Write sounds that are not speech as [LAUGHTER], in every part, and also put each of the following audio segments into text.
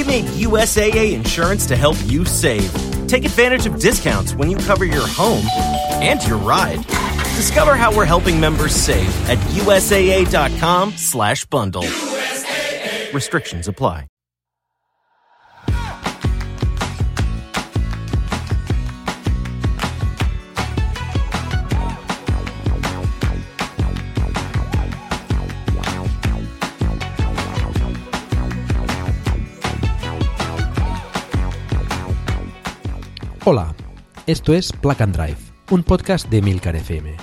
We made USAA insurance to help you save. Take advantage of discounts when you cover your home and your ride. Discover how we're helping members save at usaa.com/bundle. USAA. Restrictions apply. Hola, esto es Plug and Drive, un podcast de Milcar FM,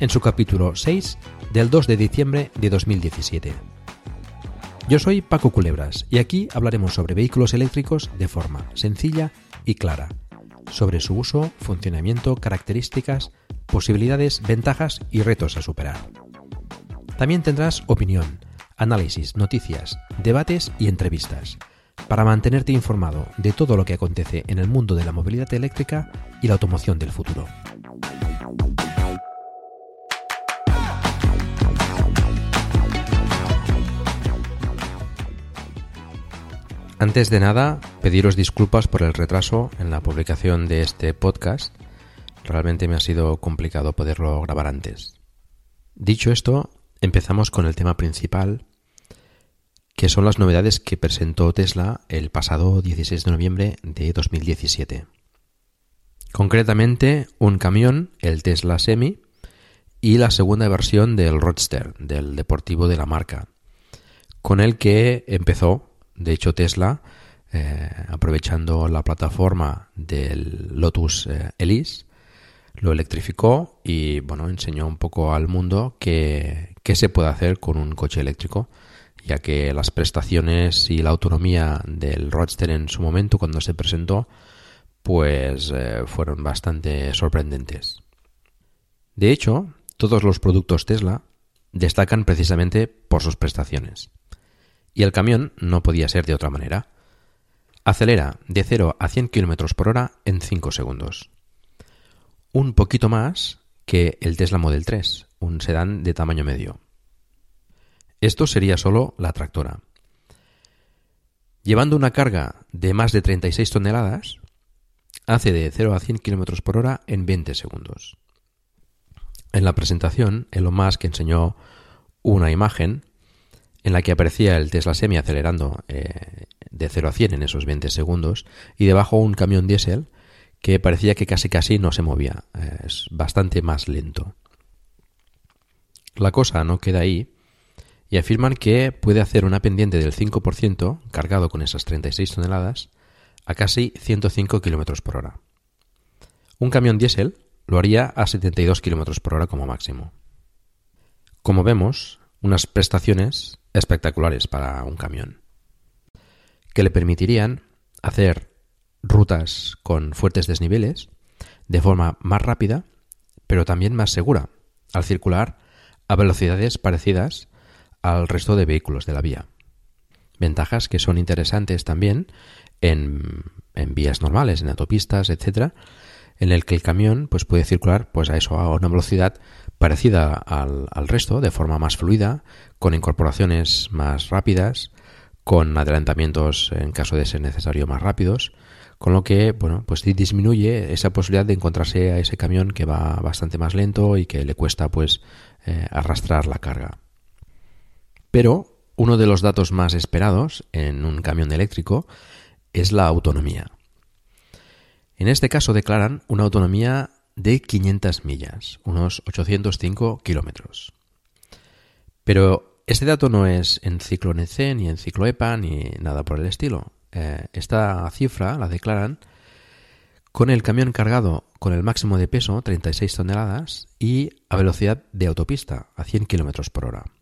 en su capítulo 6 del 2 de diciembre de 2017. Yo soy Paco Culebras y aquí hablaremos sobre vehículos eléctricos de forma sencilla y clara, sobre su uso, funcionamiento, características, posibilidades, ventajas y retos a superar. También tendrás opinión, análisis, noticias, debates y entrevistas para mantenerte informado de todo lo que acontece en el mundo de la movilidad eléctrica y la automoción del futuro. Antes de nada, pediros disculpas por el retraso en la publicación de este podcast. Realmente me ha sido complicado poderlo grabar antes. Dicho esto, empezamos con el tema principal que son las novedades que presentó Tesla el pasado 16 de noviembre de 2017. Concretamente, un camión, el Tesla Semi, y la segunda versión del Roadster, del deportivo de la marca, con el que empezó, de hecho, Tesla, eh, aprovechando la plataforma del Lotus eh, Elise, lo electrificó y bueno, enseñó un poco al mundo qué se puede hacer con un coche eléctrico ya que las prestaciones y la autonomía del Roadster en su momento cuando se presentó pues eh, fueron bastante sorprendentes. De hecho, todos los productos Tesla destacan precisamente por sus prestaciones. Y el camión no podía ser de otra manera. Acelera de 0 a 100 km por hora en 5 segundos. Un poquito más que el Tesla Model 3, un sedán de tamaño medio. Esto sería solo la tractora. Llevando una carga de más de 36 toneladas, hace de 0 a 100 km por hora en 20 segundos. En la presentación, Elon Musk enseñó una imagen en la que aparecía el Tesla Semi acelerando eh, de 0 a 100 en esos 20 segundos y debajo un camión diésel que parecía que casi casi no se movía, eh, es bastante más lento. La cosa no queda ahí y afirman que puede hacer una pendiente del 5% cargado con esas 36 toneladas a casi 105 km por hora. Un camión diésel lo haría a 72 km por hora como máximo. Como vemos, unas prestaciones espectaculares para un camión, que le permitirían hacer rutas con fuertes desniveles de forma más rápida, pero también más segura, al circular a velocidades parecidas al resto de vehículos de la vía. Ventajas que son interesantes también en, vías normales, en autopistas, etcétera, en el que el camión pues, puede circular pues, a eso a una velocidad parecida al, al resto, de forma más fluida, con incorporaciones más rápidas, con adelantamientos en caso de ser necesario más rápidos, con lo que bueno pues disminuye esa posibilidad de encontrarse a ese camión que va bastante más lento y que le cuesta pues eh, arrastrar la carga. Pero uno de los datos más esperados en un camión eléctrico es la autonomía. En este caso declaran una autonomía de 500 millas, unos 805 kilómetros. Pero este dato no es en ciclo NC, ni en ciclo EPA, ni nada por el estilo. Eh, esta cifra la declaran con el camión cargado con el máximo de peso, 36 toneladas, y a velocidad de autopista, a 100 kilómetros por hora.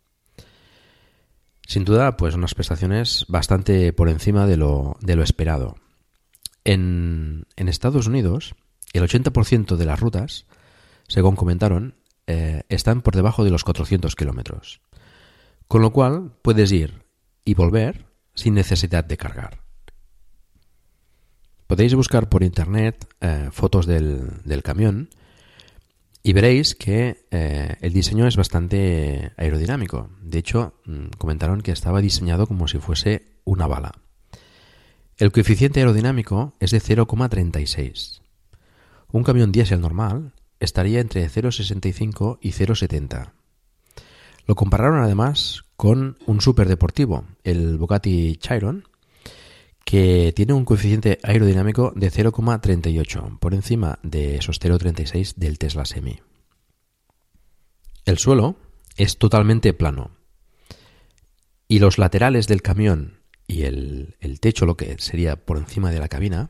Sin duda, pues unas prestaciones bastante por encima de lo, de lo esperado. En, Estados Unidos, el 80% de las rutas, según comentaron, eh, están por debajo de los 400 kilómetros. Con lo cual, puedes ir y volver sin necesidad de cargar. Podéis buscar por internet eh, fotos del, del camión y veréis que eh, el diseño es bastante aerodinámico. De hecho, mm, comentaron que estaba diseñado como si fuese una bala. El coeficiente aerodinámico es de 0,36. Un camión diésel normal estaría entre 0,65 y 0,70. Lo compararon además con un superdeportivo, el Bugatti Chiron, que tiene un coeficiente aerodinámico de 0,38, por encima de esos 0,36 del Tesla Semi. El suelo es totalmente plano y los laterales del camión y el, techo, lo que sería por encima de la cabina,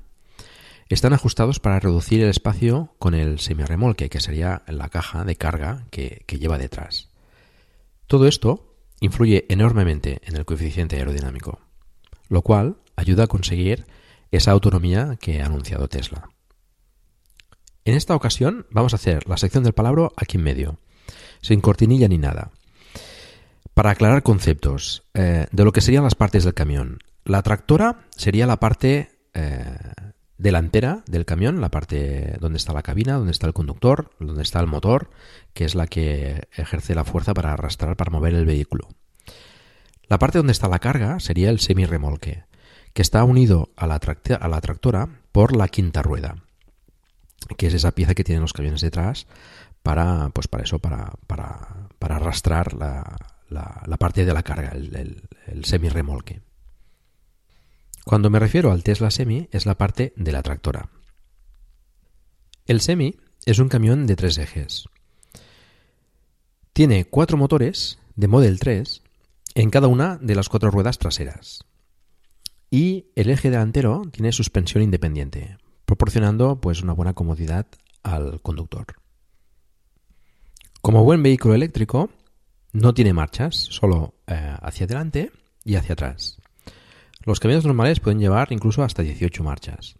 están ajustados para reducir el espacio con el semirremolque, que sería la caja de carga que, que lleva detrás. Todo esto influye enormemente en el coeficiente aerodinámico, lo cual ayuda a conseguir esa autonomía que ha anunciado Tesla. En esta ocasión vamos a hacer la sección del palabra aquí en medio, sin cortinilla ni nada. Para aclarar conceptos eh, de lo que serían las partes del camión. La tractora sería la parte eh, delantera del camión, la parte donde está la cabina, donde está el conductor, donde está el motor, que es la que ejerce la fuerza para arrastrar, para mover el vehículo. La parte donde está la carga sería el semirremolque, que está unido a la, tractora por la quinta rueda, que es esa pieza que tienen los camiones detrás para, pues para eso, para, para, para arrastrar la, la, parte de la carga, el, el, el semi-remolque. Cuando me refiero al Tesla Semi, es la parte de la tractora. El Semi es un camión de tres ejes. Tiene cuatro motores de Model 3 en cada una de las cuatro ruedas traseras. Y el eje delantero tiene suspensión independiente, proporcionando pues una buena comodidad al conductor. Como buen vehículo eléctrico, no tiene marchas, solo eh, hacia adelante y hacia atrás. Los camiones normales pueden llevar incluso hasta 18 marchas.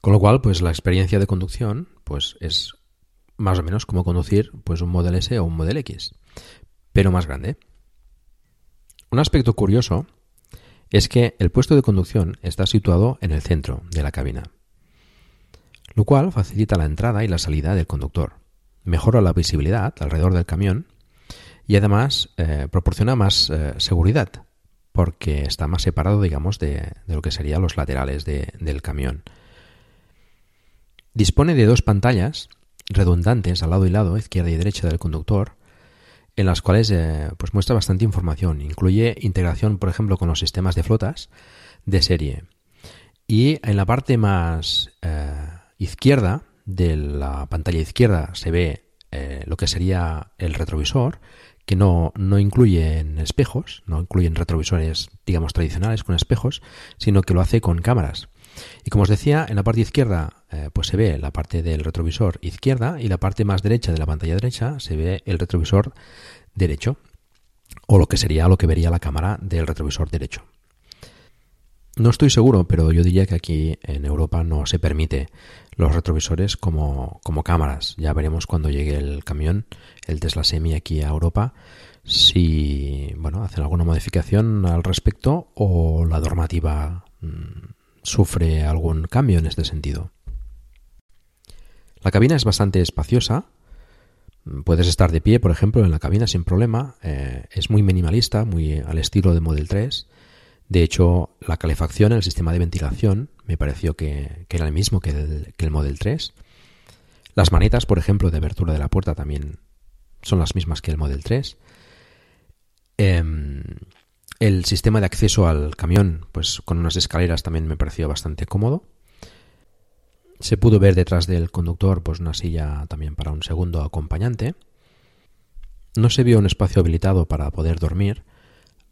Con lo cual, pues la experiencia de conducción pues es más o menos como conducir pues un Model S o un Model X, pero más grande. Un aspecto curioso es que el puesto de conducción está situado en el centro de la cabina, lo cual facilita la entrada y la salida del conductor, mejora la visibilidad alrededor del camión y además eh, proporciona más eh, seguridad porque está más separado, digamos, de, lo que serían los laterales del camión. Dispone de dos pantallas redundantes al lado y lado, izquierda y derecha del conductor, en las cuales eh, pues muestra bastante información. Incluye integración, por ejemplo, con los sistemas de flotas de serie. Y en la parte más izquierda de la pantalla izquierda se ve lo que sería el retrovisor que no, no incluyen espejos, no incluyen retrovisores, digamos, tradicionales con espejos, sino que lo hace con cámaras. Y como os decía, en la parte izquierda eh, pues se ve la parte del retrovisor izquierda y la parte más derecha de la pantalla derecha se ve el retrovisor derecho, o lo que sería lo que vería la cámara del retrovisor derecho. No estoy seguro, pero yo diría que aquí en Europa no se permite los retrovisores como, como cámaras. Ya veremos cuando llegue el camión, el Tesla Semi aquí a Europa, si bueno, hacen alguna modificación al respecto o la normativa mm, sufre algún cambio en este sentido. La cabina es bastante espaciosa. Puedes estar de pie, por ejemplo, en la cabina sin problema. Eh, es muy minimalista, muy al estilo de Model 3 de hecho, la calefacción, el sistema de ventilación, me pareció que, era el mismo que el, que el Model 3. Las manetas, por ejemplo, de abertura de la puerta también son las mismas que el Model 3. Em, el sistema de acceso al camión, pues con unas escaleras también me pareció bastante cómodo. Se pudo ver detrás del conductor pues una silla también para un segundo acompañante. No se vio un espacio habilitado para poder dormir,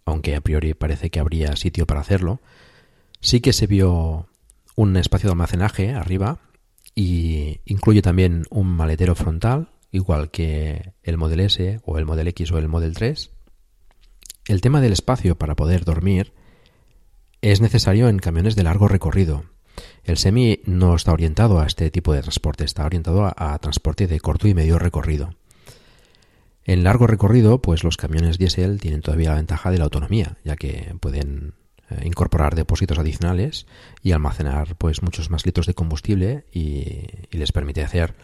aunque a priori parece que habría sitio para hacerlo, sí que se vio un espacio de almacenaje arriba y incluye también un maletero frontal, igual que el Model S o el Model X o el Model 3. El tema del espacio para poder dormir es necesario en camiones de largo recorrido. El semi no está orientado a este tipo de transporte, está orientado a, transporte de corto y medio recorrido. En largo recorrido, pues los camiones diésel tienen todavía la ventaja de la autonomía, ya que pueden eh, incorporar depósitos adicionales y almacenar pues muchos más litros de combustible y, les permite hacer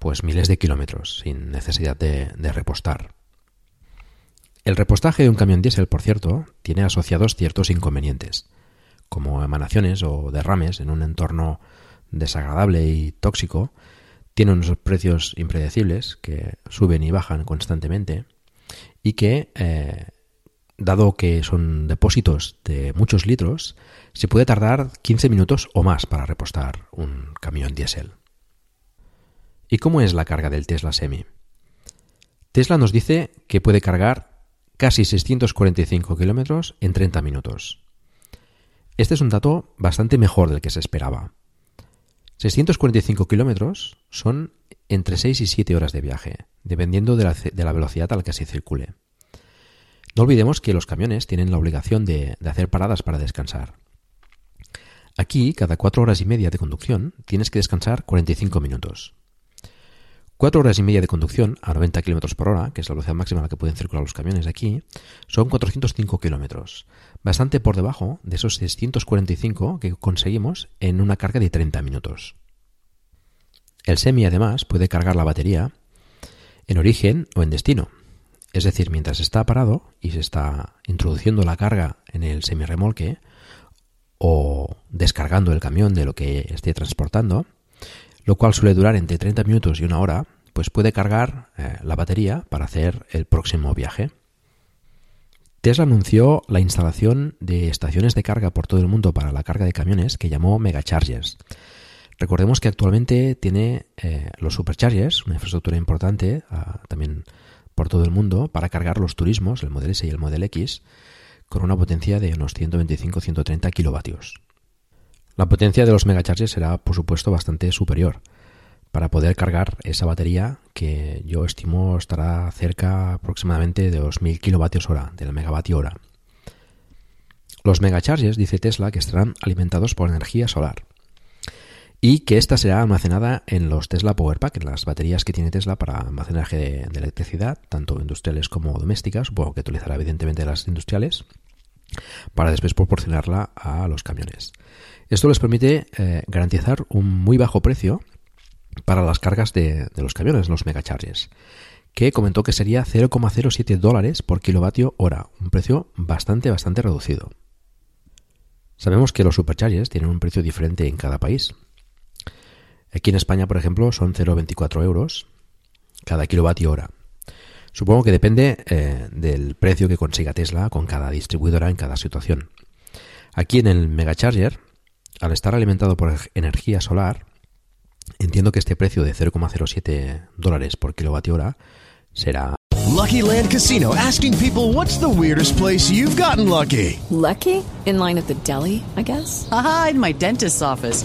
pues miles de kilómetros sin necesidad de repostar. El repostaje de un camión diésel, por cierto, tiene asociados ciertos inconvenientes, como emanaciones o derrames en un entorno desagradable y tóxico, tienen unos precios impredecibles que suben y bajan constantemente y que, eh, dado que son depósitos de muchos litros, se puede tardar 15 minutos o más para repostar un camión diésel. ¿Y cómo es la carga del Tesla Semi? Tesla nos dice que puede cargar casi 645 kilómetros en 30 minutos. Este es un dato bastante mejor del que se esperaba. 645 kilómetros son entre 6 y 7 horas de viaje, dependiendo de la, velocidad a la que se circule. No olvidemos que los camiones tienen la obligación de, de hacer paradas para descansar. Aquí, cada 4 horas y media de conducción, tienes que descansar 45 minutos. Cuatro horas y media de conducción a 90 km por hora, que es la velocidad máxima a la que pueden circular los camiones aquí, son 405 kilómetros, bastante por debajo de esos 645 que conseguimos en una carga de 30 minutos. El semi además puede cargar la batería en origen o en destino, es decir, mientras está parado y se está introduciendo la carga en el semirremolque o descargando el camión de lo que esté transportando, lo cual suele durar entre 30 minutos y una hora, pues puede cargar eh, la batería para hacer el próximo viaje. Tesla anunció la instalación de estaciones de carga por todo el mundo para la carga de camiones que llamó Megachargers. Recordemos que actualmente tiene eh, los superchargers, una infraestructura importante ah, también por todo el mundo para cargar los turismos, el Model S y el Model X, con una potencia de unos 125-130 kilovatios. La potencia de los megachargers será, por supuesto, bastante superior para poder cargar esa batería que yo estimo estará cerca aproximadamente de los 1000 kilovatios hora, del megavatio hora. Los megachargers, dice Tesla, que estarán alimentados por energía solar y que ésta será almacenada en los Tesla Powerpack, en las baterías que tiene Tesla para almacenaje de, de electricidad, tanto industriales como domésticas, supongo que utilizará evidentemente las industriales, para después proporcionarla a los camiones. Esto les permite eh, garantizar un muy bajo precio para las cargas de, los camiones, los megacharges, que comentó que sería 0,07 dólares por kilovatio hora, un precio bastante, bastante reducido. Sabemos que los supercharges tienen un precio diferente en cada país. Aquí en España, por ejemplo, son 0,24 euros cada kilovatio hora. Supongo que depende eh, del precio que consiga Tesla con cada distribuidora en cada situación. Aquí en el Megacharger al estar alimentado por energía solar, entiendo que este precio de 0,07 dólares por kilovatio hora será. Lucky Land Casino asking people what's the weirdest place you've gotten lucky. Lucky? In line at the deli, I guess. Aha, in my dentist's office.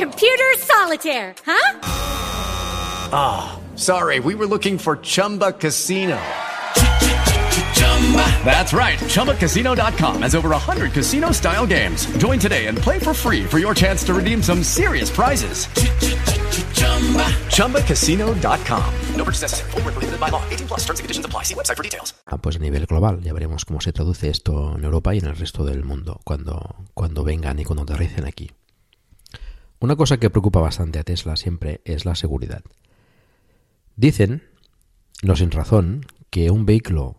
Computer solitaire, huh? Ah, oh, sorry, we were looking for Chumba Casino. That's right. ChumbaCasino.com has over 100 casino style games. Join today and play for free for your chance to redeem some serious prizes. ChumbaCasino.com. No purchase necessary. Full prohibited by law. 18 plus terms and conditions apply. See website for details. Ah, pues a nivel global ya veremos cómo se traduce esto en Europa y en el resto del mundo cuando, cuando vengan y cuando aterricen aquí. Una cosa que preocupa bastante a Tesla siempre es la seguridad. Dicen, no sin razón, que un vehículo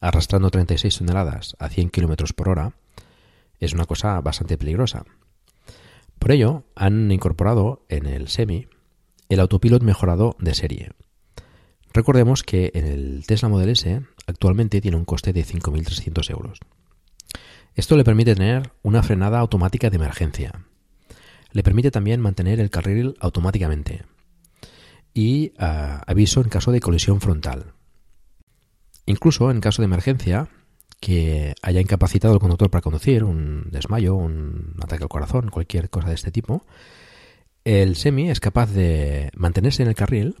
arrastrando 36 toneladas a 100 km por hora es una cosa bastante peligrosa. Por ello, han incorporado en el Semi el autopilot mejorado de serie. Recordemos que en el Tesla Model S actualmente tiene un coste de 5.300 euros. Esto le permite tener una frenada automática de emergencia, le permite también mantener el carril automáticamente y ah, aviso en caso de colisión frontal. Incluso en caso de emergencia, que haya incapacitado el conductor para conducir, un desmayo, un ataque al corazón, cualquier cosa de este tipo, el semi es capaz de mantenerse en el carril,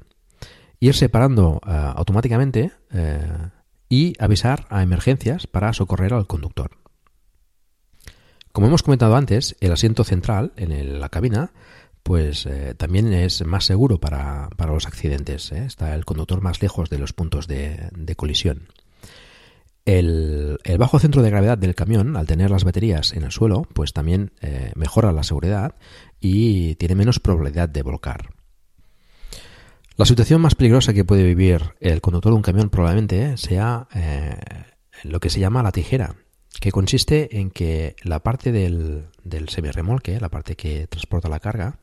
ir separando ah, automáticamente eh, y avisar a emergencias para socorrer al conductor. Como hemos comentado antes, el asiento central en la cabina pues eh, también es más seguro para, los accidentes. ¿eh? Está el conductor más lejos de los puntos de, colisión. El, bajo centro de gravedad del camión, al tener las baterías en el suelo, pues también eh, mejora la seguridad y tiene menos probabilidad de volcar. La situación más peligrosa que puede vivir el conductor de un camión probablemente sea lo que se llama la tijera, que consiste en que la parte del, del semirremolque, la parte que transporta la carga,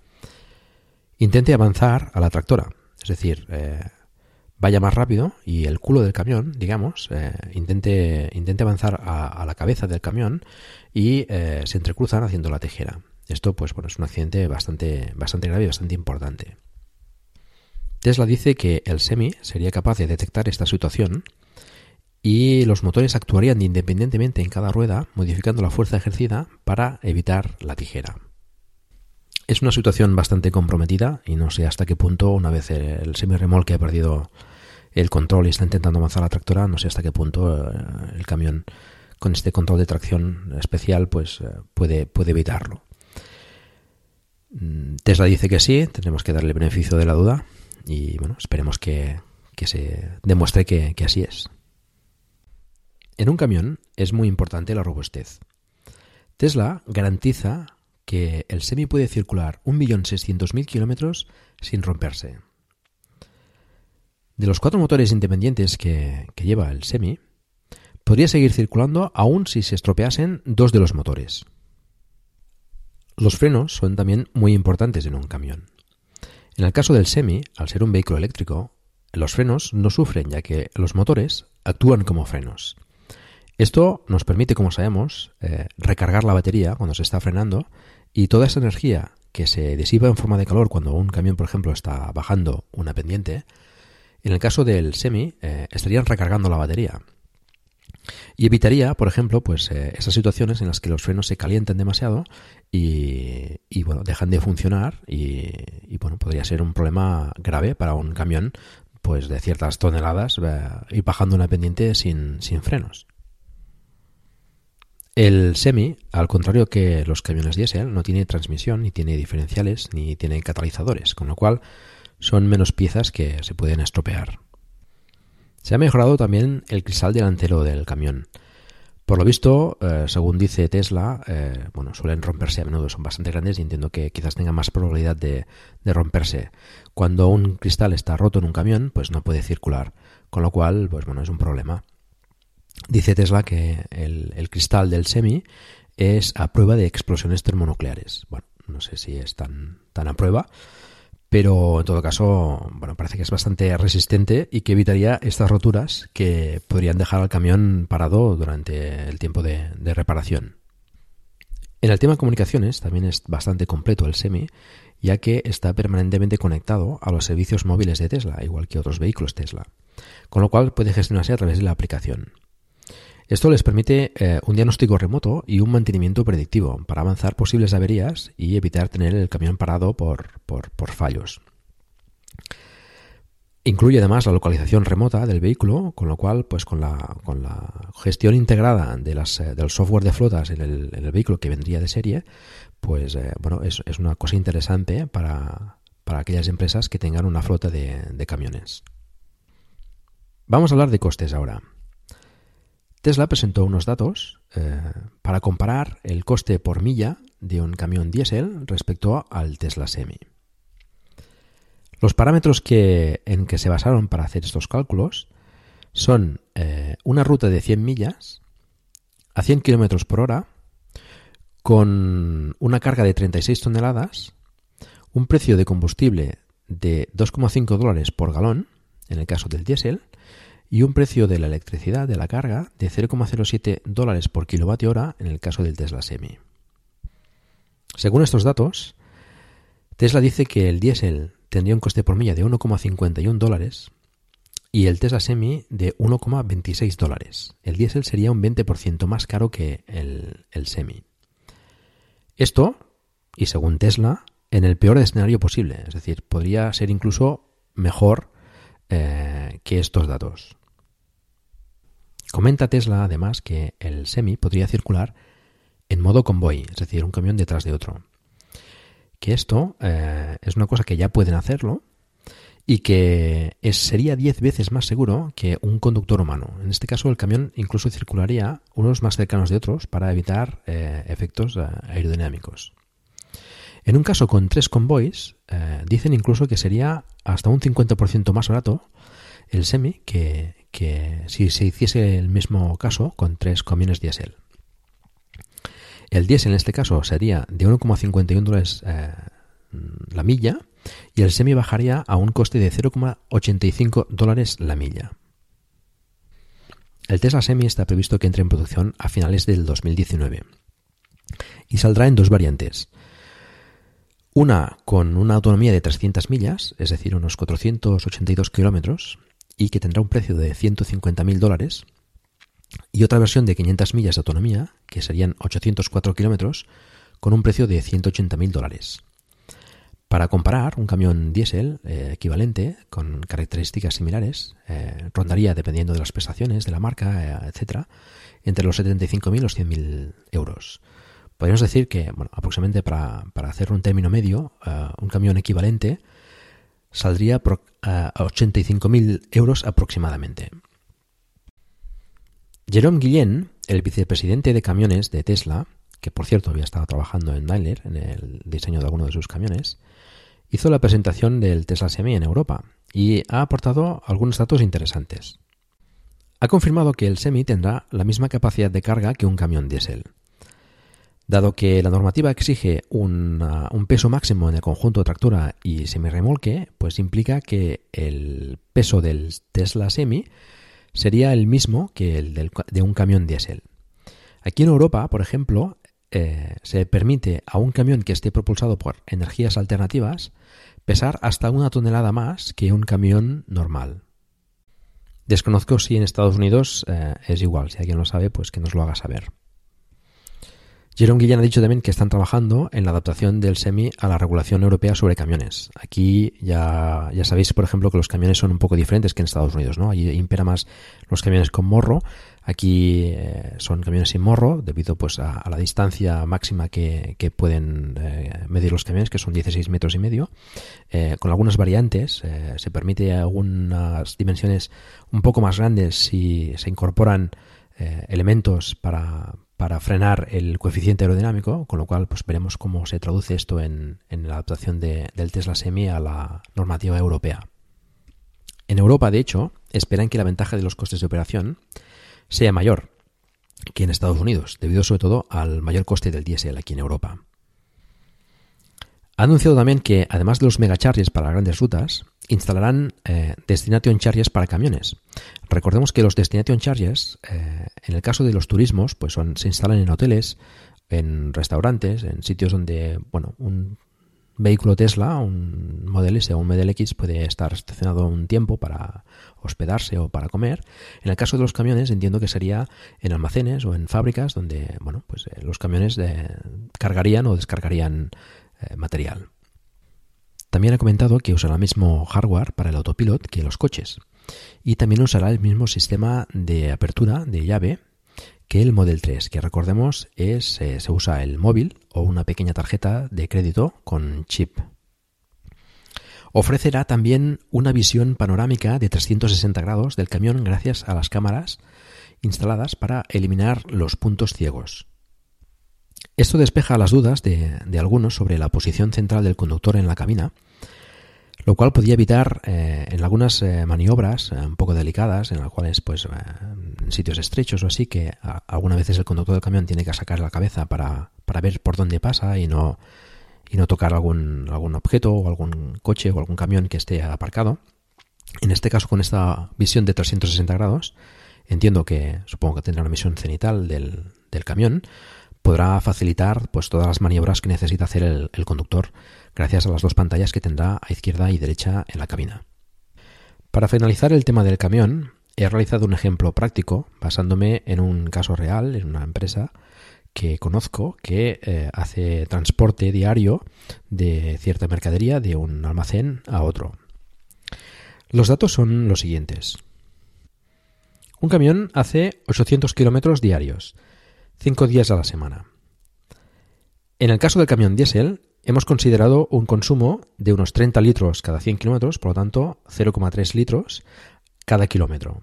intente avanzar a la tractora. Es decir, eh, vaya más rápido y el culo del camión, digamos, eh, intente, intente avanzar a, la cabeza del camión y eh, se entrecruzan haciendo la tijera. Esto, pues bueno, es un accidente bastante, bastante grave y bastante importante. Tesla dice que el semi sería capaz de detectar esta situación y los motores actuarían independientemente en cada rueda, modificando la fuerza ejercida para evitar la tijera. Es una situación bastante comprometida y no sé hasta qué punto, una vez el semi-remolque ha perdido el control y está intentando avanzar la tractora, no sé hasta qué punto eh, el camión con este control de tracción especial pues eh, puede, puede evitarlo. Mm, Tesla dice que sí, tenemos que darle beneficio de la duda y bueno, esperemos que, se demuestre que, que así es. En un camión es muy importante la robustez. Tesla garantiza que el Semi puede circular 1.600.000 kilómetros sin romperse. De los cuatro motores independientes que, lleva el Semi, podría seguir circulando aún si se estropeasen dos de los motores. Los frenos son también muy importantes en un camión. En el caso del Semi, al ser un vehículo eléctrico, los frenos no sufren ya que los motores actúan como frenos. Esto nos permite, como sabemos, eh, recargar la batería cuando se está frenando y toda esa energía que se disipa en forma de calor cuando un camión, por ejemplo, está bajando una pendiente, en el caso del semi, eh, estarían recargando la batería. Y evitaría, por ejemplo, pues eh, esas situaciones en las que los frenos se calientan demasiado y, bueno, dejan de funcionar y, bueno, podría ser un problema grave para un camión pues de ciertas toneladas ir bajando una pendiente sin, sin frenos. El semi, al contrario que los camiones diésel, no tiene transmisión, ni tiene diferenciales, ni tiene catalizadores, con lo cual son menos piezas que se pueden estropear. Se ha mejorado también el cristal delantero del camión. Por lo visto, eh, según dice Tesla, eh, bueno, suelen romperse a menudo, son bastante grandes y entiendo que quizás tenga más probabilidad de, de, romperse. Cuando un cristal está roto en un camión, pues no puede circular, con lo cual, pues bueno, es un problema. Dice Tesla que el, cristal del semi es a prueba de explosiones termonucleares. Bueno, no sé si es tan, tan a prueba, pero en todo caso, bueno, parece que es bastante resistente y que evitaría estas roturas que podrían dejar al camión parado durante el tiempo de, de reparación. En el tema de comunicaciones también es bastante completo el semi, ya que está permanentemente conectado a los servicios móviles de Tesla, igual que otros vehículos Tesla, con lo cual puede gestionarse a través de la aplicación. Esto les permite eh, un diagnóstico remoto y un mantenimiento predictivo para avanzar posibles averías y evitar tener el camión parado por, fallos. Incluye además la localización remota del vehículo, con lo cual, pues con la, con la gestión integrada de las, eh, del software de flotas en el, vehículo que vendría de serie, pues eh, bueno, es, una cosa interesante para, aquellas empresas que tengan una flota de camiones. Vamos a hablar de costes ahora. Tesla presentó unos datos eh, para comparar el coste por milla de un camión diésel respecto al Tesla Semi. Los parámetros que, en que se basaron para hacer estos cálculos son eh, una ruta de 100 millas a 100 km por hora con una carga de 36 toneladas, un precio de combustible de 2,5 dólares por galón, en el caso del diésel, y un precio de la electricidad de la carga de 0,07 dólares por kilovatio hora en el caso del Tesla Semi. Según estos datos, Tesla dice que el diésel tendría un coste por milla de 1,51 dólares y el Tesla Semi de 1,26 dólares. El diésel sería un 20% más caro que el, el Semi. Esto, y según Tesla, en el peor escenario posible, es decir, podría ser incluso mejor eh, que estos datos. Comenta Tesla además que el semi podría circular en modo convoy, es decir, un camión detrás de otro. Que esto eh, es una cosa que ya pueden hacerlo y que sería 10 veces más seguro que un conductor humano. En este caso, el camión incluso circularía unos más cercanos de otros para evitar eh, efectos aerodinámicos. En un caso con tres convoys, dicen incluso que sería hasta un 50% más barato el semi que, que si se hiciese el mismo caso con tres camiones diésel. El diésel en este caso sería de 1,51 dólares eh, la milla y el semi bajaría a un coste de 0,85 dólares la milla. El Tesla Semi está previsto que entre en producción a finales del 2019 y saldrá en dos variantes. Una con una autonomía de 300 millas, es decir, unos 482 kilómetros, y que tendrá un precio de 150.000 dólares, y otra versión de 500 millas de autonomía, que serían 804 kilómetros, con un precio de 180.000 dólares. Para comparar, un camión diésel eh, equivalente, con características similares, eh, rondaría, dependiendo de las prestaciones de la marca, eh, etcétera, entre los 75.000 y los 100.000 euros. Podríamos decir que, bueno, aproximadamente para, para hacer un término medio, un camión equivalente saldría a 85.000 euros aproximadamente. Jerome Guillén, el vicepresidente de camiones de Tesla, que por cierto había estado trabajando en Daimler en el diseño de alguno de sus camiones, hizo la presentación del Tesla Semi en Europa y ha aportado algunos datos interesantes. Ha confirmado que el Semi tendrá la misma capacidad de carga que un camión diésel. Dado que la normativa exige un, peso máximo en el conjunto de tractura y semirremolque, pues implica que el peso del Tesla Semi sería el mismo que el de un camión diésel. Aquí en Europa, por ejemplo, eh, se permite a un camión que esté propulsado por energías alternativas pesar hasta una tonelada más que un camión normal. Desconozco si en Estados Unidos eh, es igual. Si alguien lo sabe, pues que nos lo haga saber. Jerome Guillén ha dicho también que están trabajando en la adaptación del SEMI a la regulación europea sobre camiones. Aquí ya, ya sabéis, por ejemplo, que los camiones son un poco diferentes que en Estados Unidos, ¿no? Allí impera más los camiones con morro. Aquí eh, son camiones sin morro, debido pues a, la distancia máxima que, pueden eh, medir los camiones, que son 16 metros y medio. Eh, con algunas variantes se permite algunas dimensiones un poco más grandes si se incorporan elementos para, para frenar el coeficiente aerodinámico, con lo cual pues veremos cómo se traduce esto en, la adaptación del Tesla Semi a la normativa europea. En Europa, de hecho, esperan que la ventaja de los costes de operación sea mayor que en Estados Unidos, debido sobre todo al mayor coste del diésel aquí en Europa. Ha anunciado también que, además de los megacharges para grandes rutas, instalarán eh, Destination Charges para camiones. Recordemos que los Destination Charges, eh, en el caso de los turismos, pues se instalan en hoteles, en restaurantes, en sitios donde, bueno, un vehículo Tesla, un Model S o un Model X puede estar estacionado un tiempo para hospedarse o para comer. En el caso de los camiones entiendo que sería en almacenes o en fábricas donde, bueno, pues eh, los camiones cargarían o descargarían material. También ha comentado que usará el mismo hardware para el autopilot que los coches y también usará el mismo sistema de apertura de llave que el Model 3, que recordemos es eh, se usa el móvil o una pequeña tarjeta de crédito con chip. Ofrecerá también una visión panorámica de 360 grados del camión gracias a las cámaras instaladas para eliminar los puntos ciegos. Esto despeja las dudas de, algunos sobre la posición central del conductor en la cabina, lo cual podría evitar eh, en algunas eh, maniobras eh, un poco delicadas, en las cuales, pues, en sitios estrechos o así, que algunas veces el conductor del camión tiene que sacar la cabeza para, ver por dónde pasa y no, y no tocar algún, algún objeto o algún coche o algún camión que esté aparcado. En este caso, con esta visión de 360 grados, entiendo que supongo que tendrá una visión cenital del, del camión, podrá facilitar pues, todas las maniobras que necesita hacer el, conductor gracias a las dos pantallas que tendrá a izquierda y derecha en la cabina. Para finalizar el tema del camión, he realizado un ejemplo práctico basándome en un caso real, en una empresa que conozco que eh, hace transporte diario de cierta mercadería de un almacén a otro. Los datos son los siguientes. Un camión hace 800 kilómetros diarios, cinco días a la semana. En el caso del camión diésel, hemos considerado un consumo de unos 30 litros cada 100 kilómetros, por lo tanto 0,3 litros cada kilómetro.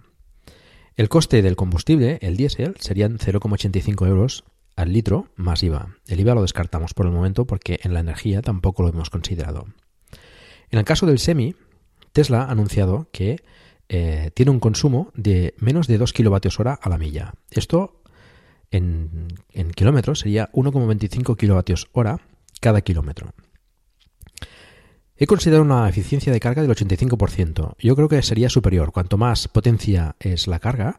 El coste del combustible, el diésel, serían 0,85 euros al litro más IVA. El IVA lo descartamos por el momento porque en la energía tampoco lo hemos considerado. En el caso del semi, Tesla ha anunciado que eh, tiene un consumo de menos de 2 kilovatios hora a la milla. Esto en, kilómetros sería 1,25 kilovatios hora cada kilómetro. He considerado una eficiencia de carga del 85%. Yo creo que sería superior. Cuanto más potencia es la carga,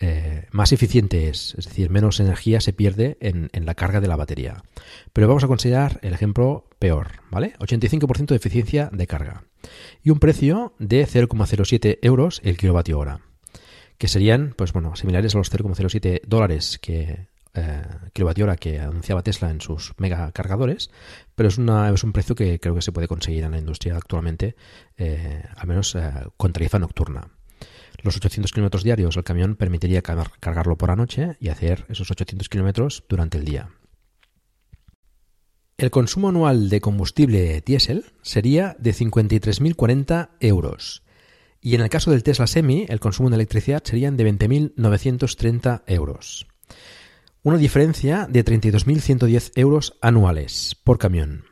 eh, más eficiente es, es decir, menos energía se pierde en, en, la carga de la batería. Pero vamos a considerar el ejemplo peor, ¿vale? 85% de eficiencia de carga y un precio de 0,07 euros el kilovatio hora, que serían, pues bueno, similares a los 0,07 dólares que eh, kilovatio hora que anunciaba Tesla en sus mega cargadores, pero es, una, es un precio que creo que se puede conseguir en la industria actualmente, eh, al menos eh, con tarifa nocturna. Los 800 kilómetros diarios el camión permitiría cargarlo por la noche y hacer esos 800 kilómetros durante el día. El consumo anual de combustible diésel sería de 53.040 euros. Y en el caso del Tesla Semi, el consumo de electricidad serían de 20.930 euros. Una diferencia de 32.110 euros anuales por camión.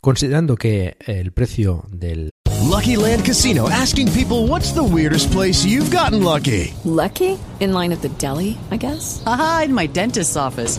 Considerando que el precio del Lucky Land Casino asking people what's the weirdest place you've gotten lucky. Lucky? In line at the deli, I guess. Aha, in my dentist's office.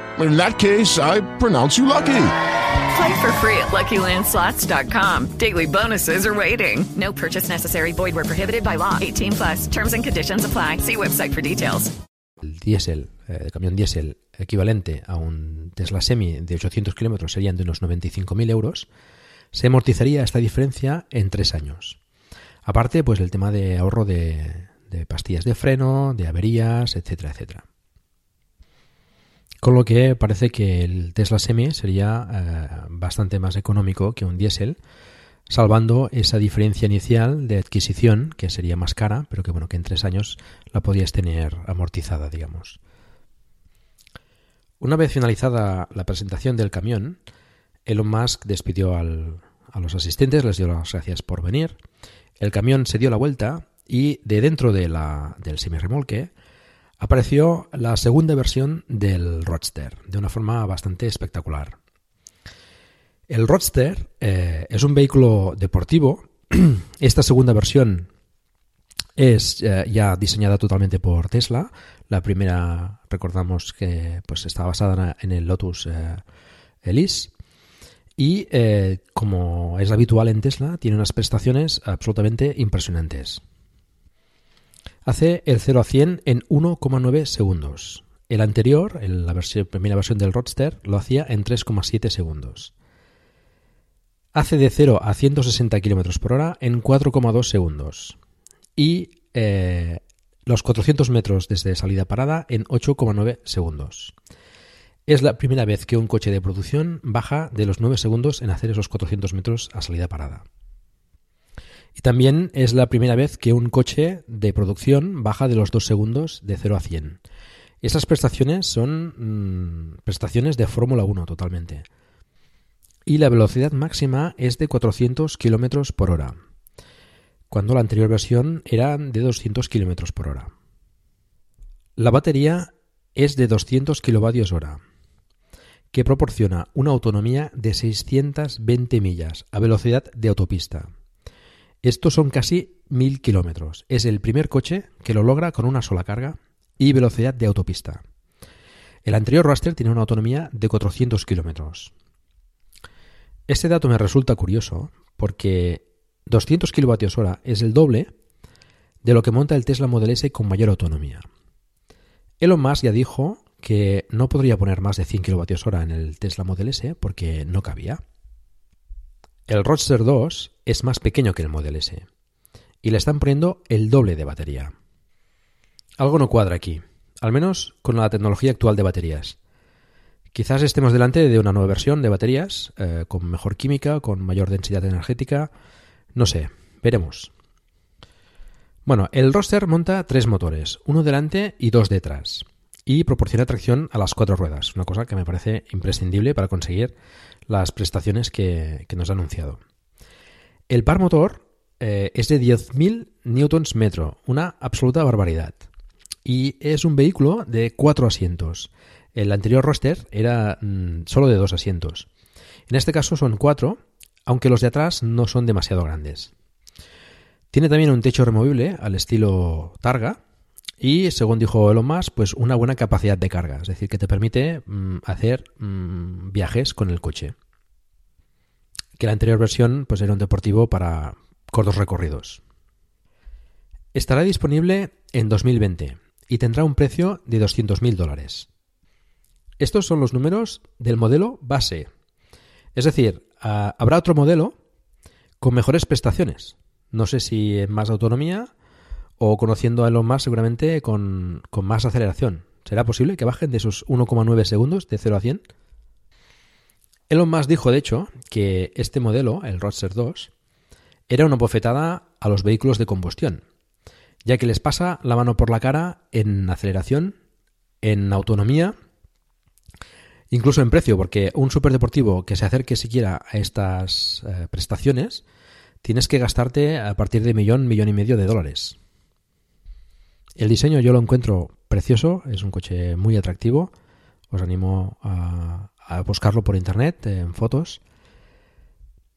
In that case, I pronounce you lucky. Play for free at LuckyLandSlots.com. Daily bonuses are waiting. No purchase necessary. Void where prohibited by law. 18 plus. Terms and conditions apply. See website for details. El diésel, eh, el camión diésel equivalente a un Tesla Semi de 800 kilómetros serían de unos 95.000 euros. Se amortizaría esta diferencia en tres años. Aparte, pues el tema de ahorro de, de pastillas de freno, de averías, etcétera, etcétera. Con lo que parece que el Tesla Semi sería eh, bastante más económico que un diésel, salvando esa diferencia inicial de adquisición, que sería más cara, pero que bueno, que en tres años la podías tener amortizada, digamos. Una vez finalizada la presentación del camión, Elon Musk despidió a los asistentes, les dio las gracias por venir. El camión se dio la vuelta y de dentro de la, del apareció la segunda versión del Roadster, de una forma bastante espectacular. El Roadster eh, es un vehículo deportivo. [CLEARS THROAT] Esta segunda versión es eh, ya diseñada totalmente por Tesla. La primera, recordamos que pues, está basada en el Lotus eh, Elise. Y como es habitual en Tesla, tiene unas prestaciones absolutamente impresionantes. Hace el 0 a 100 en 1,9 segundos. El anterior, el, la versión, primera versión del Roadster, lo hacía en 3,7 segundos. Hace de 0 a 160 km por hora en 4,2 segundos. Y eh, los 400 metros desde salida parada en 8,9 segundos. Es la primera vez que un coche de producción baja de los 9 segundos en hacer esos 400 metros a salida parada. Y también es la primera vez que un coche de producción baja de los 2 segundos de 0 a 100. Esas prestaciones son mmm, prestaciones de Fórmula 1 totalmente. Y la velocidad máxima es de 400 km por hora, cuando la anterior versión era de 200 km por hora. La batería es de 200 kWh, que proporciona una autonomía de 620 millas a velocidad de autopista. Estos son casi 1000 kilómetros. Es el primer coche que lo logra con una sola carga y velocidad de autopista. El anterior Raster tiene una autonomía de 400 kilómetros. Este dato me resulta curioso porque 200 kWh es el doble de lo que monta el Tesla Model S con mayor autonomía. Elon Musk ya dijo que no podría poner más de 100 kWh en el Tesla Model S porque no cabía. El Roadster 2 es más pequeño que el Model S y le están poniendo el doble de batería. Algo no cuadra aquí, al menos con la tecnología actual de baterías. Quizás estemos delante de una nueva versión de baterías, eh, con mejor química, con mayor densidad energética, no sé, veremos. Bueno, el roster monta tres motores, uno delante y dos detrás, y proporciona tracción a las cuatro ruedas, una cosa que me parece imprescindible para conseguir las prestaciones que, nos ha anunciado. El par motor eh, es de 10.000 newtons metro, una absoluta barbaridad. Y es un vehículo de cuatro asientos. El anterior roster era mm, solo de dos asientos. En este caso son cuatro, aunque los de atrás no son demasiado grandes. Tiene también un techo removible al estilo Targa y, según dijo Elon Musk, pues una buena capacidad de carga, es decir, que te permite mm, hacer mm, viajes con el coche. Que la anterior versión pues era un deportivo para cortos recorridos. Estará disponible en 2020 y tendrá un precio de 200.000 dólares. Estos son los números del modelo base. Es decir, ah, habrá otro modelo con mejores prestaciones. No sé si más autonomía o conociendo a Elon Musk seguramente con, más aceleración. ¿Será posible que bajen de esos 1,9 segundos de 0 a 100? Elon Musk dijo, de hecho, que este modelo, el Roadster 2, era una bofetada a los vehículos de combustión, ya que les pasa la mano por la cara en aceleración, en autonomía, incluso en precio, porque un superdeportivo que se acerque siquiera a estas eh, prestaciones, tienes que gastarte a partir de millón, millón y medio de dólares. El diseño yo lo encuentro precioso, es un coche muy atractivo, os animo a, buscarlo por internet, en fotos.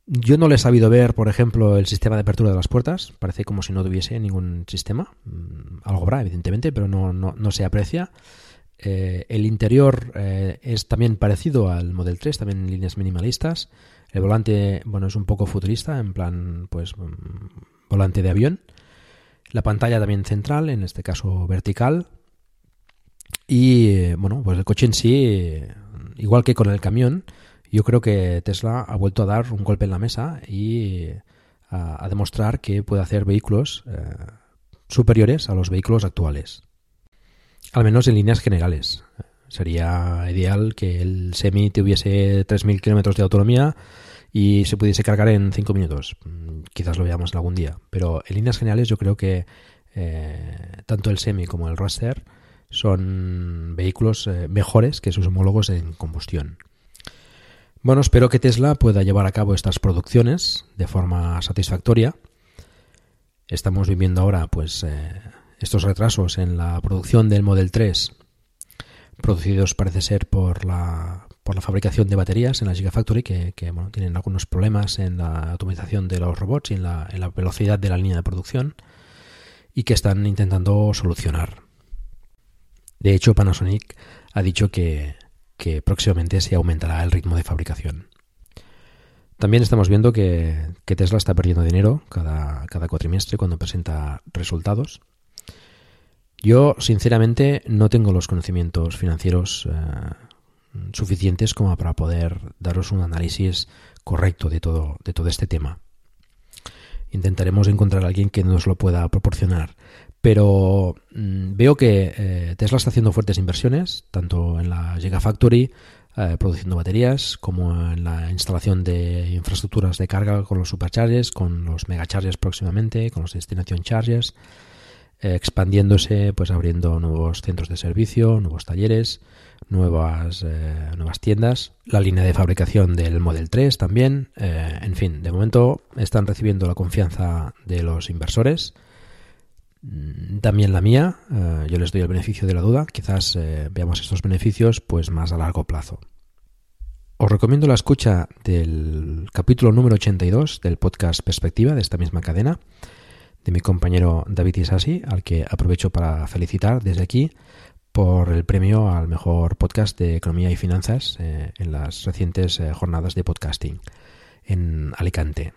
Yo no le he sabido ver, por ejemplo, el sistema de apertura de las puertas. Parece como si no tuviese ningún sistema. Mm, algo habrá, evidentemente, pero no, no, se aprecia. Eh, el interior eh, es también parecido al Model 3, también en líneas minimalistas. El volante, bueno, es un poco futurista, en plan, pues, mm, volante de avión. La pantalla también central, en este caso vertical. Y, eh, bueno, pues el coche en sí, igual que con el camión, yo creo que Tesla ha vuelto a dar un golpe en la mesa y a, demostrar que puede hacer vehículos eh, superiores a los vehículos actuales. Al menos en líneas generales. Sería ideal que el Semi tuviese 3.000 kilómetros de autonomía y se pudiese cargar en 5 minutos. Quizás lo veamos algún día. Pero en líneas generales yo creo que eh, tanto el Semi como el Roadster son vehículos eh, mejores que sus homólogos en combustión. Bueno, espero que Tesla pueda llevar a cabo estas producciones de forma satisfactoria. Estamos viviendo ahora, pues, eh, estos retrasos en la producción del Model 3, producidos parece ser por la, por la fabricación de baterías en la Gigafactory, que, que tienen algunos problemas en la automatización de los robots y en la, velocidad de la línea de producción, y que están intentando solucionar. De hecho, Panasonic ha dicho que, que próximamente se aumentará el ritmo de fabricación. También estamos viendo que, Tesla está perdiendo dinero cada, cada, cuatrimestre cuando presenta resultados. Yo, sinceramente, no tengo los conocimientos financieros eh, suficientes como para poder daros un análisis correcto de todo, de todo este tema. Intentaremos encontrar a alguien que nos lo pueda proporcionar pero mm, veo que eh, Tesla está haciendo fuertes inversiones, tanto en la Gigafactory, eh, produciendo baterías, como en la instalación de infraestructuras de carga con los superchargers, con los megachargers próximamente, con los destination chargers, eh, expandiéndose, pues abriendo nuevos centros de servicio, nuevos talleres, nuevas, nuevas tiendas, la línea de fabricación del Model 3 también, en fin, de momento están recibiendo la confianza de los inversores Mm, también la mía, eh, yo les doy el beneficio de la duda, quizás eh, veamos estos beneficios pues más a largo plazo. Os recomiendo la escucha del capítulo número 82 del podcast Perspectiva de esta misma cadena, de mi compañero David Isasi, al que aprovecho para felicitar desde aquí por el premio al mejor podcast de economía y finanzas eh, en las recientes jornadas de podcasting en Alicante.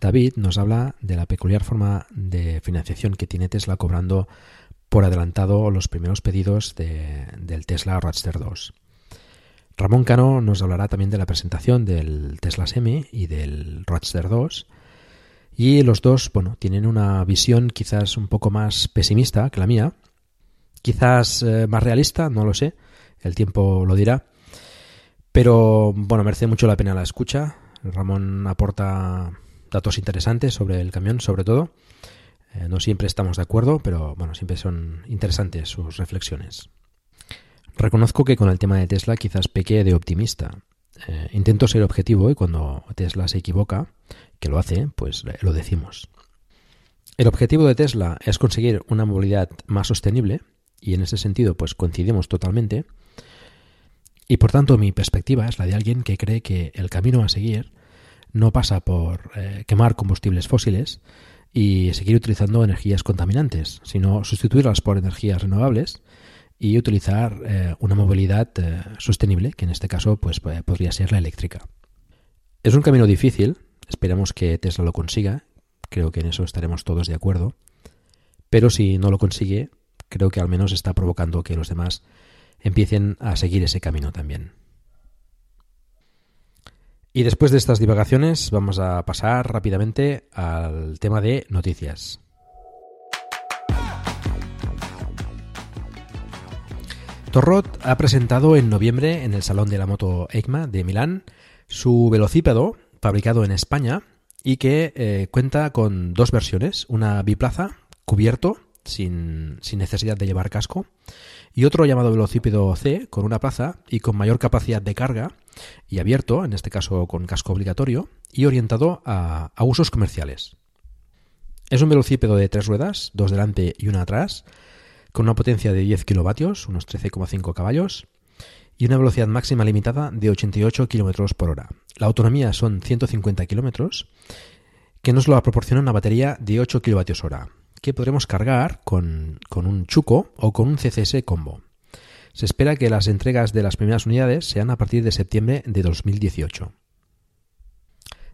David nos habla de la peculiar forma de financiación que tiene Tesla cobrando por adelantado los primeros pedidos de, del Tesla Roadster 2. Ramón Cano nos hablará también de la presentación del Tesla Semi y del Roadster 2. Y los dos, bueno, tienen una visión quizás un poco más pesimista que la mía, quizás eh, más realista, no lo sé, el tiempo lo dirá. Pero bueno, merece mucho la pena la escucha. Ramón aporta datos interesantes sobre el camión, sobre todo. Eh, no siempre estamos de acuerdo, pero bueno, siempre son interesantes sus reflexiones. Reconozco que con el tema de Tesla quizás pequé de optimista. Eh, intento ser objetivo y cuando Tesla se equivoca, que lo hace, pues lo decimos. El objetivo de Tesla es conseguir una movilidad más sostenible y en ese sentido pues coincidimos totalmente. Y por tanto mi perspectiva es la de alguien que cree que el camino a seguir no pasa por eh, quemar combustibles fósiles y seguir utilizando energías contaminantes, sino sustituirlas por energías renovables y utilizar eh, una movilidad eh, sostenible, que en este caso pues, podría ser la eléctrica. Es un camino difícil, esperamos que Tesla lo consiga, creo que en eso estaremos todos de acuerdo, pero si no lo consigue, creo que al menos está provocando que los demás empiecen a seguir ese camino también. Y después de estas divagaciones vamos a pasar rápidamente al tema de noticias. Torrot ha presentado en noviembre en el Salón de la Moto EICMA de Milán su velocípedo fabricado en España y que eh, cuenta con dos versiones, una biplaza cubierto sin, necesidad de llevar casco y otro llamado velocípedo C con una plaza y con mayor capacidad de carga y abierto, en este caso con casco obligatorio, y orientado a, usos comerciales. Es un velocípedo de tres ruedas, dos delante y una atrás, con una potencia de 10 kilovatios, unos 13,5 caballos, y una velocidad máxima limitada de 88 km por hora. La autonomía son 150 km, que nos lo proporciona una batería de 8 kWh, que podremos cargar con, con un Chuco o con un CCS Combo. Se espera que las entregas de las primeras unidades sean a partir de septiembre de 2018.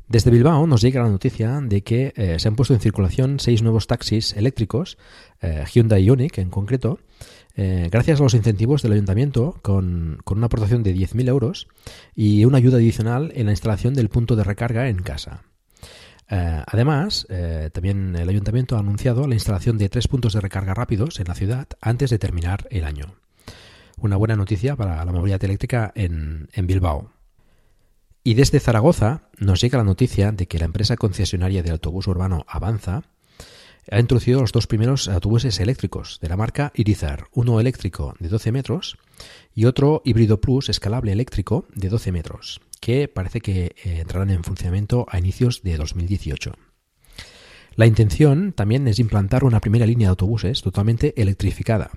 Desde Bilbao nos llega la noticia de que eh, se han puesto en circulación seis nuevos taxis eléctricos, eh, Hyundai Ioniq en concreto, eh, gracias a los incentivos del ayuntamiento con, con una aportación de 10.000 euros y una ayuda adicional en la instalación del punto de recarga en casa. Además, también el ayuntamiento ha anunciado la instalación de tres puntos de recarga rápidos en la ciudad antes de terminar el año. Una buena noticia para la movilidad eléctrica en, Bilbao. Y desde Zaragoza nos llega la noticia de que la empresa concesionaria de autobús urbano Avanza ha introducido los dos primeros autobuses eléctricos de la marca Irizar, uno eléctrico de 12 metros y otro híbrido plus escalable eléctrico de 12 metros, que parece que eh, entrarán en funcionamiento a inicios de 2018. La intención también es implantar una primera línea de autobuses totalmente electrificada,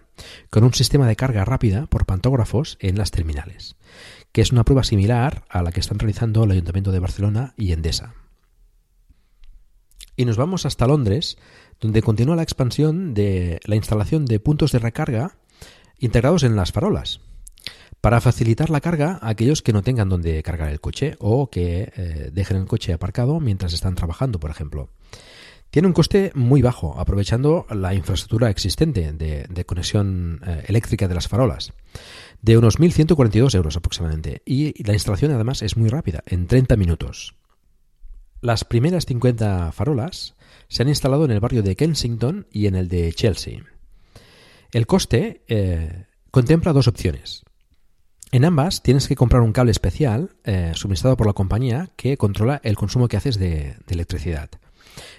con un sistema de carga rápida por pantógrafos en las terminales, que es una prueba similar a la que están realizando el Ayuntamiento de Barcelona y Endesa. Y nos vamos hasta Londres, donde continúa la expansión de la instalación de puntos de recarga integrados en las farolas, para facilitar la carga a aquellos que no tengan donde cargar el coche o que eh, dejen el coche aparcado mientras están trabajando, por ejemplo. Tiene un coste muy bajo, aprovechando la infraestructura existente de, conexión eh, eléctrica de las farolas, de unos 1.142 euros aproximadamente. Y la instalación además es muy rápida, en 30 minutos. Las primeras 50 farolas se han instalado en el barrio de Kensington y en el de Chelsea. El coste eh, contempla dos opciones. En ambas tienes que comprar un cable especial eh, suministrado por la compañía que controla el consumo que haces de electricidad.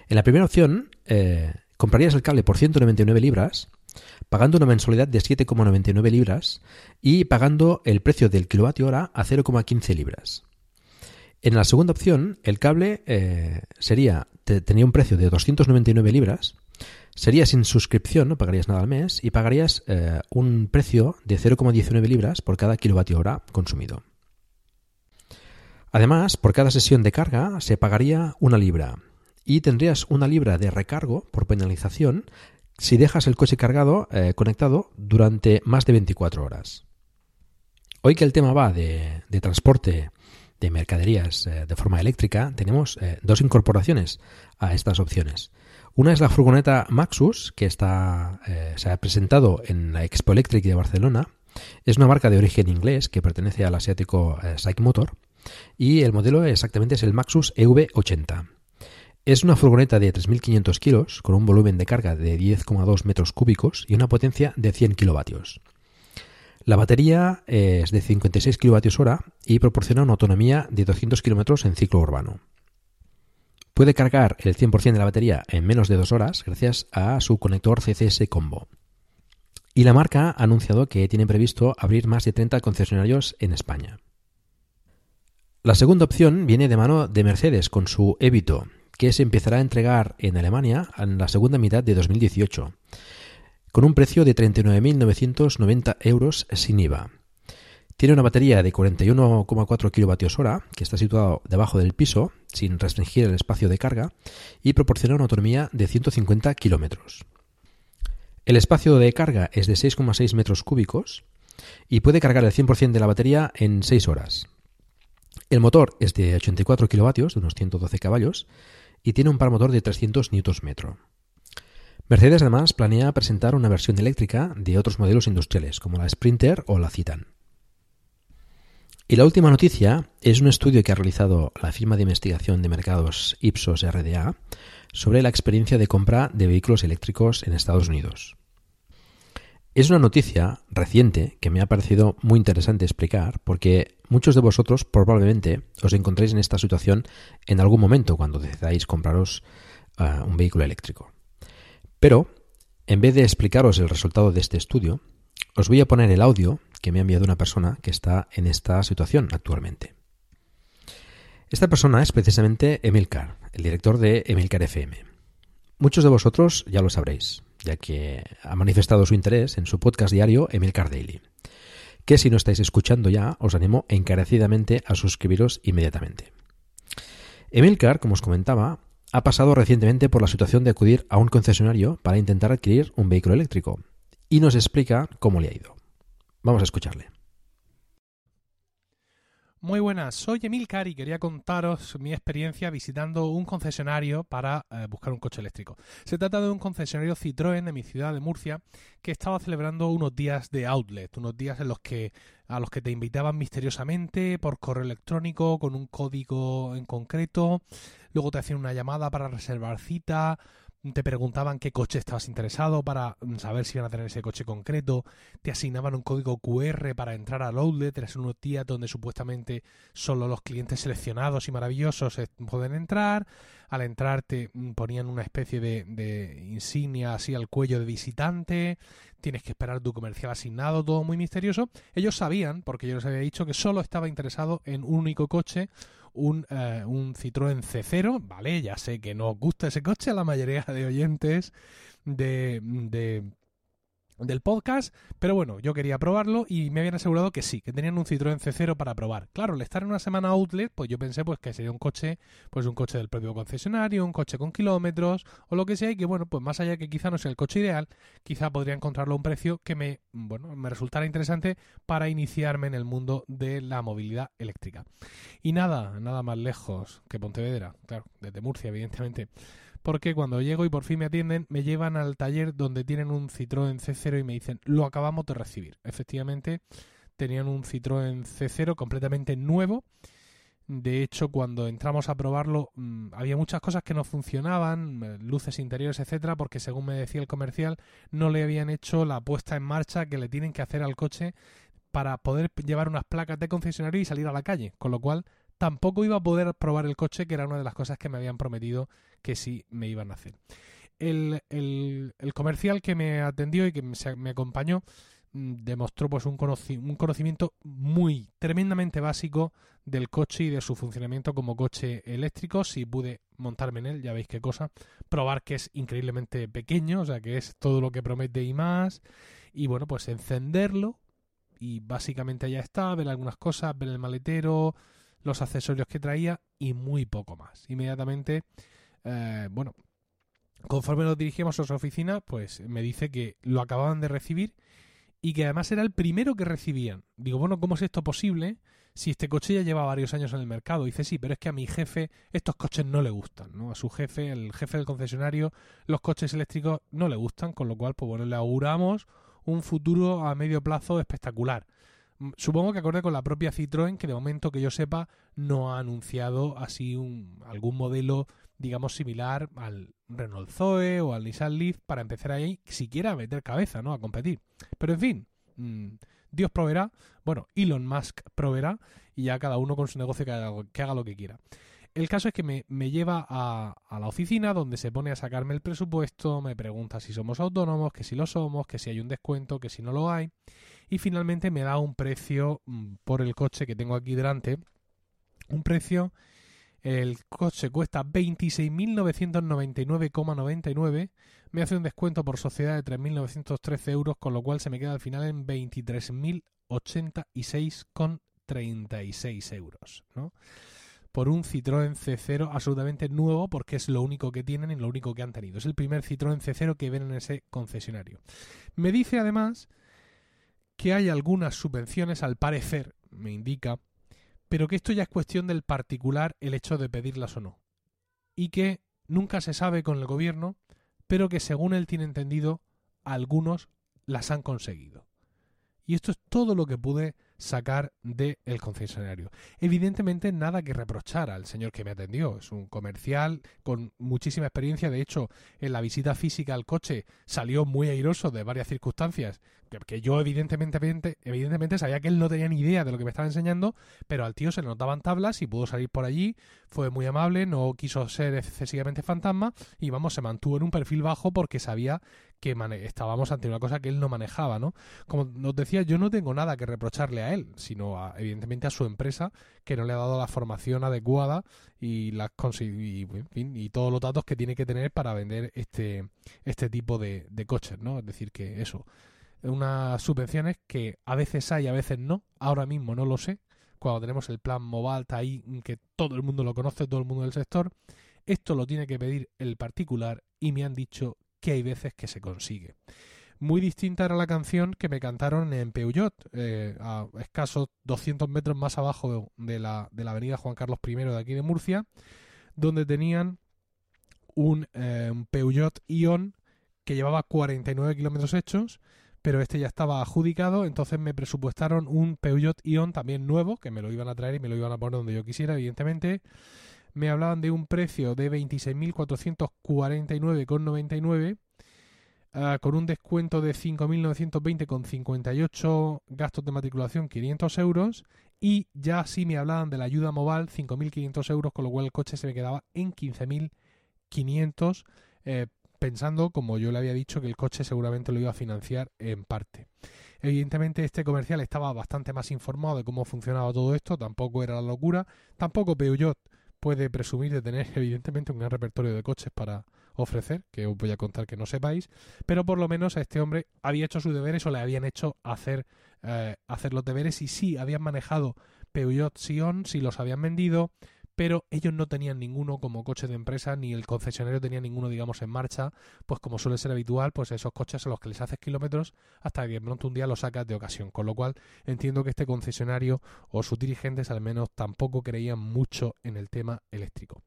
En la primera opción, eh, comprarías el cable por 199 libras, pagando una mensualidad de 7,99 libras y pagando el precio del kilovatio hora a 0,15 libras. En la segunda opción, el cable eh, sería tenía un precio de 299 libras, sería sin suscripción, no pagarías nada al mes y pagarías eh, un precio de 0,19 libras por cada kilovatio hora consumido. Además, por cada sesión de carga se pagaría una libra, y tendrías una libra de recargo por penalización si dejas el coche cargado eh, conectado durante más de 24 horas. Hoy que el tema va de, transporte de mercaderías eh, de forma eléctrica, tenemos dos incorporaciones a estas opciones. Una es la furgoneta Maxus, que eh, se ha presentado en la Expo Electric de Barcelona. Es una marca de origen inglés que pertenece al asiático Psych Motor y el modelo exactamente es el Maxus EV80. Es una furgoneta de 3.500 kilos con un volumen de carga de 10,2 metros cúbicos y una potencia de 100 kilovatios. La batería es de 56 kWh y proporciona una autonomía de 200 km en ciclo urbano. Puede cargar el 100% de la batería en menos de dos horas gracias a su conector CCS Combo. Y la marca ha anunciado que tiene previsto abrir más de 30 concesionarios en España. La segunda opción viene de mano de Mercedes con su Evito, que se empezará a entregar en Alemania en la segunda mitad de 2018 con un precio de 39.990 euros sin IVA. Tiene una batería de 41,4 kWh que está situado debajo del piso sin restringir el espacio de carga y proporciona una autonomía de 150 km. El espacio de carga es de 6,6 metros cúbicos y puede cargar el 100% de la batería en 6 horas. El motor es de 84 kW, de unos 112 caballos, y tiene un par motor de 300 Nm. Mercedes además planea presentar una versión eléctrica de otros modelos industriales, como la Sprinter o la Citan. Y la última noticia es un estudio que ha realizado la firma de investigación de mercados Ipsos RDA sobre la experiencia de compra de vehículos eléctricos en Estados Unidos. Es una noticia reciente que me ha parecido muy interesante explicar porque muchos de vosotros probablemente os encontréis en esta situación en algún momento cuando decidáis compraros uh, un vehículo eléctrico. Pero, en vez de explicaros el resultado de este estudio, os voy a poner el audio que me ha enviado una persona que está en esta situación actualmente. Esta persona es precisamente Emilcar, el director de Emilcar FM. Muchos de vosotros ya lo sabréis, ya que ha manifestado su interés en su podcast diario Emilcar Daily, que si no estáis escuchando ya, os animo encarecidamente a suscribiros inmediatamente. Emilcar, como os comentaba, ha pasado recientemente por la situación de acudir a un concesionario para intentar adquirir un vehículo eléctrico y nos explica cómo le ha ido. Vamos a escucharle. Muy buenas, soy Emilcar y quería contaros mi experiencia visitando un concesionario para eh, buscar un coche eléctrico. Se trata de un concesionario Citroën en mi ciudad de Murcia que estaba celebrando unos días de outlet, unos días en los que a los que te invitaban misteriosamente por correo electrónico con un código en concreto, luego te hacían una llamada para reservar cita, te preguntaban qué coche estabas interesado para mm, saber si iban a tener ese coche concreto, te asignaban un código QR para entrar al outlet, eres unos días donde supuestamente solo los clientes seleccionados y maravillosos pueden entrar, al entrar te mm, ponían una especie de, de insignia así al cuello de visitante, tienes que esperar tu comercial asignado, todo muy misterioso. Ellos sabían, porque yo les había dicho, que solo estaba interesado en un único coche, un, eh, un Citroën C0, ¿vale? Ya sé que no os gusta ese coche a la mayoría de oyentes de, de del podcast, pero bueno, yo quería probarlo y me habían asegurado que sí, que tenían un Citroën C0 para probar. Claro, al estar en una semana outlet, pues yo pensé pues que sería un coche, pues un coche del propio concesionario, un coche con kilómetros o lo que sea y que bueno, pues más allá que quizá no sea el coche ideal, quizá podría encontrarlo a un precio que me, bueno, me resultara interesante para iniciarme en el mundo de la movilidad eléctrica. Y nada, nada más lejos que Pontevedra, claro, desde Murcia evidentemente porque cuando llego y por fin me atienden, me llevan al taller donde tienen un Citroën C0 y me dicen, lo acabamos de recibir. Efectivamente, tenían un Citroën C0 completamente nuevo. De hecho, cuando entramos a probarlo, mm, había muchas cosas que no funcionaban, eh, luces interiores, etcétera, porque según me decía el comercial, no le habían hecho la puesta en marcha que le tienen que hacer al coche para poder llevar unas placas de concesionario y salir a la calle. Con lo cual, tampoco iba a poder probar el coche, que era una de las cosas que me habían prometido que sí me iban a hacer. El, el, comercial que me atendió y que me, acompañó mm, demostró pues un, un, conocimiento muy tremendamente básico del coche y de su funcionamiento como coche eléctrico si pude montarme en él ya veis qué cosa probar que es increíblemente pequeño o sea que es todo lo que promete y más y bueno pues encenderlo y básicamente ya está ver algunas cosas ver el maletero los accesorios que traía y muy poco más. Inmediatamente, eh, bueno, conforme nos dirigimos a su oficina, pues me dice que lo acababan de recibir y que además era el primero que recibían. Digo, bueno, ¿cómo es esto posible? si este coche ya lleva varios años en el mercado. dice, sí, pero es que a mi jefe estos coches no le gustan, ¿no? A su jefe, el jefe del concesionario, los coches eléctricos no le gustan, con lo cual, pues bueno, le auguramos un futuro a medio plazo espectacular. Mm, supongo que acorde con la propia Citroën, que de momento que yo sepa no ha anunciado así un, algún modelo, digamos, similar al Renault Zoe o al Nissan Leaf para empezar ahí siquiera a meter cabeza, ¿no? A competir. Pero en fin, mm, Dios proveerá, bueno, Elon Musk proveerá y ya cada uno con su negocio que haga, lo que quiera. El caso es que me, lleva a, a, la oficina donde se pone a sacarme el presupuesto, me pregunta si somos autónomos, que si lo somos, que si hay un descuento, que si no lo hay. Y finalmente me da un precio mm, por el coche que tengo aquí delante. Un precio, el coche cuesta 26.999,99 me hace un descuento por sociedad de 3.913 euros, con lo cual se me queda al final en 23.086,36 euros, ¿no? Por un Citroën C0 absolutamente nuevo, porque es lo único que tienen y lo único que han tenido. Es el primer Citroën C0 que ven en ese concesionario. Me dice además que hay algunas subvenciones, al parecer, me indica, pero que esto ya es cuestión del particular el hecho de pedirlas o no. Y que nunca se sabe con el gobierno pero que según él tiene entendido, algunos las han conseguido. Y esto es todo lo que pude sacar del concesionario. Evidentemente nada que reprochar al señor que me atendió. Es un comercial con muchísima experiencia. De hecho, en la visita física al coche salió muy airoso de varias circunstancias que yo evidentemente, evidentemente sabía que él no tenía ni idea de lo que me estaba enseñando, pero al tío se le notaban tablas y pudo salir por allí, fue muy amable, no quiso ser excesivamente fantasma y vamos, se mantuvo en un perfil bajo porque sabía que estábamos ante una cosa que él no manejaba, ¿no? Como nos decía, yo no tengo nada que reprocharle a él, sino evidentemente a su empresa que no le ha dado la formación adecuada y las y, y todos los datos que tiene que tener para vender este este tipo de, coches, ¿no? Es decir, que eso unas subvenciones que a veces hay, a veces no. Ahora mismo no lo sé. Cuando tenemos el plan Mobalt ahí, que todo el mundo lo conoce, todo el mundo del sector, esto lo tiene que pedir el particular y me han dicho que hay veces que se consigue. Muy distinta era la canción que me cantaron en Peugeot, eh, a escasos 200 metros más abajo de la, de la avenida Juan Carlos I de aquí de Murcia, donde tenían un, eh, un Peugeot Ion que llevaba 49 kilómetros hechos pero este ya estaba adjudicado, entonces me presupuestaron un Peugeot Ion también nuevo, que me lo iban a traer y me lo iban a poner donde yo quisiera, evidentemente. Me hablaban de un precio de 26.449,99 uh, con un descuento de 5.920,58 gastos de matriculación 500 euros y ya sí me hablaban de la ayuda mobile 5.500 euros, con lo cual el coche se me quedaba en 15.500 eh, pensando, como yo le había dicho, que el coche seguramente lo iba a financiar en parte. Evidentemente este comercial estaba bastante más informado de cómo funcionaba todo esto, tampoco era la locura, tampoco Peugeot puede presumir de tener [LAUGHS] evidentemente un gran repertorio de coches para ofrecer, que os voy a contar que no sepáis, pero por lo menos a este hombre había hecho sus deberes o le habían hecho hacer, eh, hacer los deberes y sí, habían manejado Peugeot Sion, si los habían vendido, pero ellos no tenían ninguno como coche de empresa, ni el concesionario tenía ninguno, digamos, en marcha, pues como suele ser habitual, pues esos coches a los que les haces kilómetros hasta que pronto un día los sacas de ocasión. Con lo cual entiendo que este concesionario o sus dirigentes al menos tampoco creían mucho en el tema eléctrico.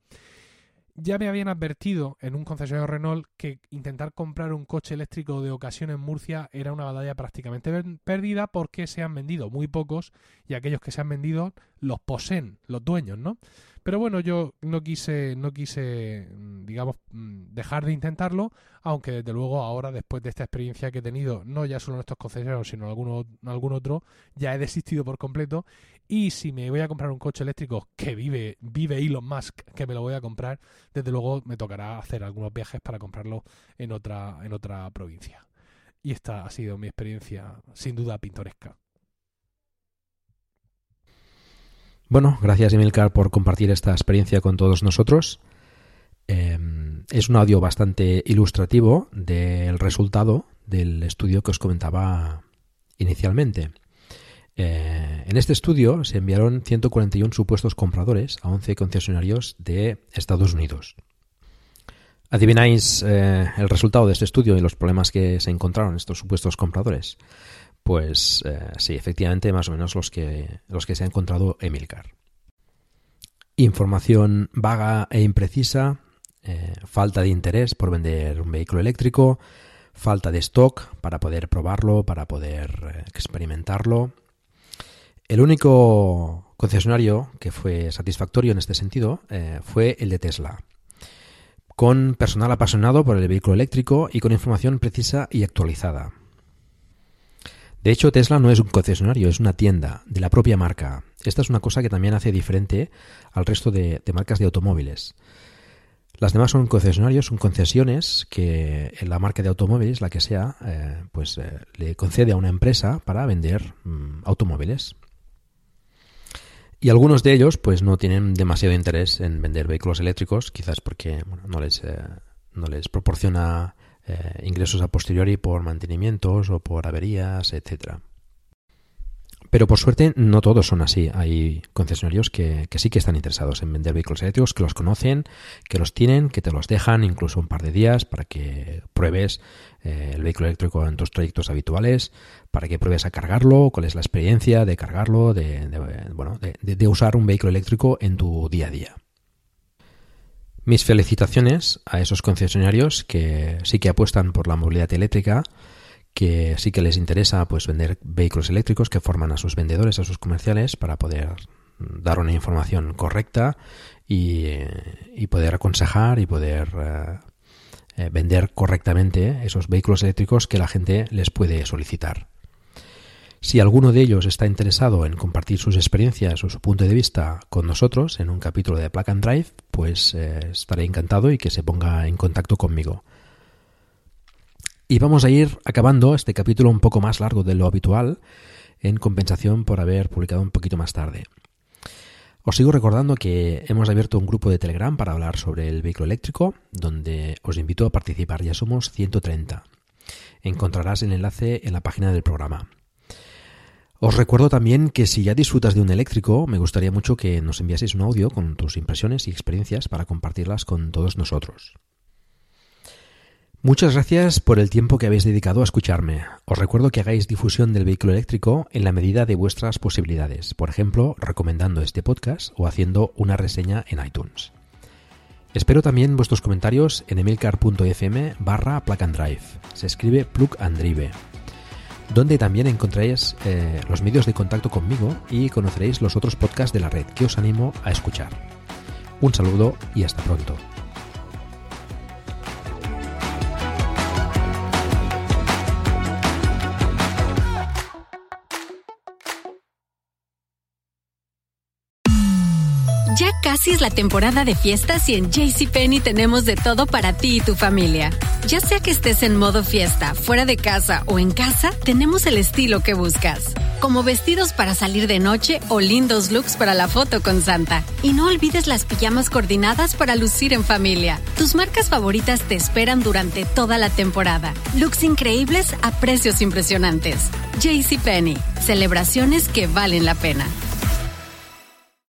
Ya me habían advertido en un concesionario Renault que intentar comprar un coche eléctrico de ocasión en Murcia era una batalla prácticamente perdida porque se han vendido muy pocos y aquellos que se han vendido los poseen los dueños, ¿no? Pero bueno, yo no quise, no quise, mm, digamos, mm, dejar de intentarlo, aunque desde luego ahora, después de esta experiencia que he tenido, no ya solo en estos concesionarios, sino en algún, algún otro, ya he desistido por completo. Y si me voy a comprar un coche eléctrico que vive, vive Elon Musk, que me lo voy a comprar, desde luego me tocará hacer algunos viajes para comprarlo en otra, en otra provincia. Y esta ha sido mi experiencia, sin duda pintoresca. Bueno, gracias Emilcar por compartir esta experiencia con todos nosotros. Em, es un audio bastante ilustrativo del resultado del estudio que os comentaba inicialmente. Eh, en este estudio se enviaron 141 supuestos compradores a 11 concesionarios de Estados Unidos. ¿Adivináis eh, el resultado de este estudio y los problemas que se encontraron estos supuestos compradores? Pues eh, sí, efectivamente, más o menos los que, los que se ha encontrado Emilcar. Información vaga e imprecisa, falta de interés por vender un vehículo eléctrico, falta de stock para poder probarlo, para poder experimentarlo. El único concesionario que fue satisfactorio en este sentido eh, fue el de Tesla, con personal apasionado por el vehículo eléctrico y con información precisa y actualizada. De hecho, Tesla no es un concesionario, es una tienda de la propia marca. Esta es una cosa que también hace diferente al resto de, marcas de automóviles. Las demás son concesionarios, son concesiones que la marca de automóviles, la que sea, eh, pues eh, le concede a una empresa para vender mm, automóviles. Y algunos de ellos pues no tienen demasiado interés en vender vehículos eléctricos, quizás porque no, les, eh, no les proporciona eh, ingresos a posteriori por mantenimientos o por averías, etcétera. Pero por suerte no todos son así. Hay concesionarios que, sí que están interesados en vender vehículos eléctricos, que los conocen, que los tienen, que te los dejan incluso un par de días para que pruebes eh, el vehículo eléctrico en tus trayectos habituales, para que pruebes a cargarlo, cuál es la experiencia de cargarlo, de, bueno, de usar un vehículo eléctrico en tu día a día. Mis felicitaciones a esos concesionarios que sí que apuestan por la movilidad eléctrica que sí que les interesa pues vender vehículos eléctricos que forman a sus vendedores, a sus comerciales para poder dar una información correcta y, y poder aconsejar y poder eh, eh, vender correctamente esos vehículos eléctricos que la gente les puede solicitar. Si alguno de ellos está interesado en compartir sus experiencias o su punto de vista con nosotros en un capítulo de Plug and Drive, pues eh, estaré encantado y que se ponga en contacto conmigo. Y vamos a ir acabando este capítulo un poco más largo de lo habitual, en compensación por haber publicado un poquito más tarde. Os sigo recordando que hemos abierto un grupo de Telegram para hablar sobre el vehículo eléctrico, donde os invito a participar. Ya somos 130. Encontrarás el enlace en la página del programa. Os recuerdo también que si ya disfrutas de un eléctrico, me gustaría mucho que nos enviaseis un audio con tus impresiones y experiencias para compartirlas con todos nosotros. Muchas gracias por el tiempo que habéis dedicado a escucharme. Os recuerdo que hagáis difusión del vehículo eléctrico en la medida de vuestras posibilidades, por ejemplo, recomendando este podcast o haciendo una reseña en iTunes. Espero también vuestros comentarios en emilcar.fm barra. Se escribe plug and drive. Donde también encontraréis eh, los medios de contacto conmigo y conoceréis los otros podcasts de la red que os animo a escuchar. Un saludo y hasta pronto. Ya casi es la temporada de fiestas y en JCPenney tenemos de todo para ti y tu familia. Ya sea que estés en modo fiesta, fuera de casa o en casa, tenemos el estilo que buscas. Como vestidos para salir de noche o lindos looks para la foto con Santa. Y no olvides las pijamas coordinadas para lucir en familia. Tus marcas favoritas te esperan durante toda la temporada. Looks increíbles a precios impresionantes. JCPenney. Celebraciones que valen la pena.